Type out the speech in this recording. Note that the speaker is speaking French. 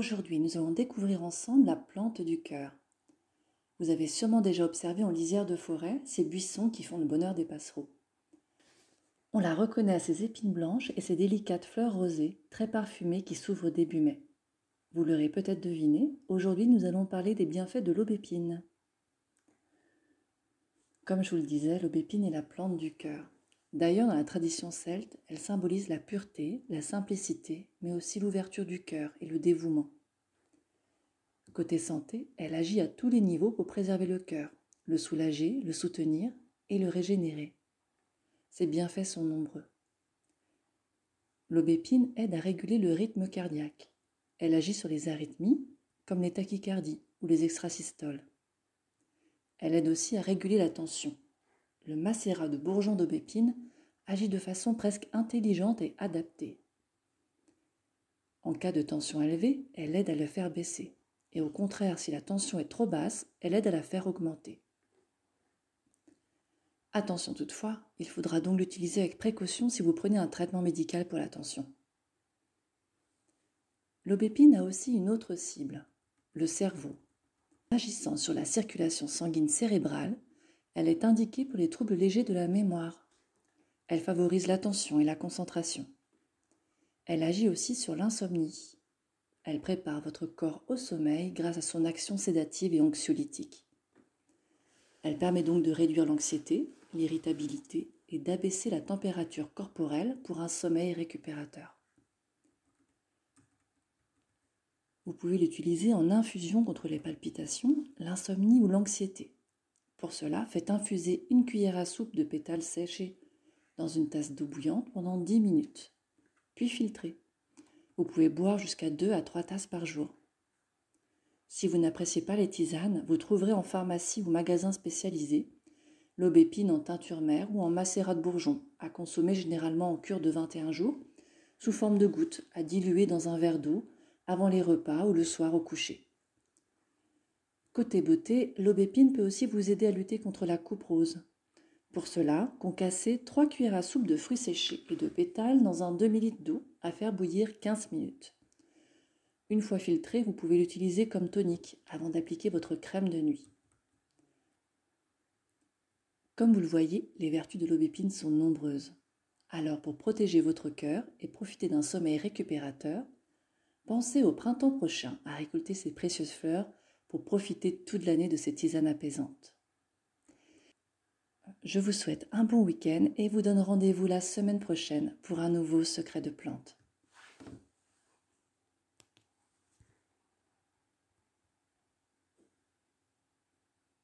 Aujourd'hui, nous allons découvrir ensemble la plante du cœur. Vous avez sûrement déjà observé en lisière de forêt ces buissons qui font le bonheur des passereaux. On la reconnaît à ses épines blanches et ses délicates fleurs rosées, très parfumées qui s'ouvrent début mai. Vous l'aurez peut-être deviné, aujourd'hui nous allons parler des bienfaits de l'aubépine. Comme je vous le disais, l'aubépine est la plante du cœur. D'ailleurs, dans la tradition celte, elle symbolise la pureté, la simplicité, mais aussi l'ouverture du cœur et le dévouement. Côté santé, elle agit à tous les niveaux pour préserver le cœur, le soulager, le soutenir et le régénérer. Ses bienfaits sont nombreux. L'aubépine aide à réguler le rythme cardiaque. Elle agit sur les arythmies, comme les tachycardies ou les extrasystoles. Elle aide aussi à réguler la tension le macérat de bourgeon d'aubépine agit de façon presque intelligente et adaptée. En cas de tension élevée, elle aide à le faire baisser, et au contraire, si la tension est trop basse, elle aide à la faire augmenter. Attention toutefois, il faudra donc l'utiliser avec précaution si vous prenez un traitement médical pour la tension. L'aubépine a aussi une autre cible, le cerveau. Agissant sur la circulation sanguine cérébrale, elle est indiquée pour les troubles légers de la mémoire. Elle favorise l'attention et la concentration. Elle agit aussi sur l'insomnie. Elle prépare votre corps au sommeil grâce à son action sédative et anxiolytique. Elle permet donc de réduire l'anxiété, l'irritabilité et d'abaisser la température corporelle pour un sommeil récupérateur. Vous pouvez l'utiliser en infusion contre les palpitations, l'insomnie ou l'anxiété. Pour cela, faites infuser une cuillère à soupe de pétales séchés dans une tasse d'eau bouillante pendant 10 minutes, puis filtrez. Vous pouvez boire jusqu'à 2 à 3 tasses par jour. Si vous n'appréciez pas les tisanes, vous trouverez en pharmacie ou magasin spécialisé l'aubépine en teinture mère ou en macérat de bourgeon, à consommer généralement en cure de 21 jours, sous forme de gouttes à diluer dans un verre d'eau avant les repas ou le soir au coucher. Côté beauté, l'aubépine peut aussi vous aider à lutter contre la coupe rose. Pour cela, concassez 3 cuillères à soupe de fruits séchés et de pétales dans un demi-litre d'eau à faire bouillir 15 minutes. Une fois filtré, vous pouvez l'utiliser comme tonique avant d'appliquer votre crème de nuit. Comme vous le voyez, les vertus de l'aubépine sont nombreuses. Alors pour protéger votre cœur et profiter d'un sommeil récupérateur, pensez au printemps prochain à récolter ces précieuses fleurs pour profiter toute l'année de ces tisanes apaisantes. Je vous souhaite un bon week-end et vous donne rendez-vous la semaine prochaine pour un nouveau secret de plante.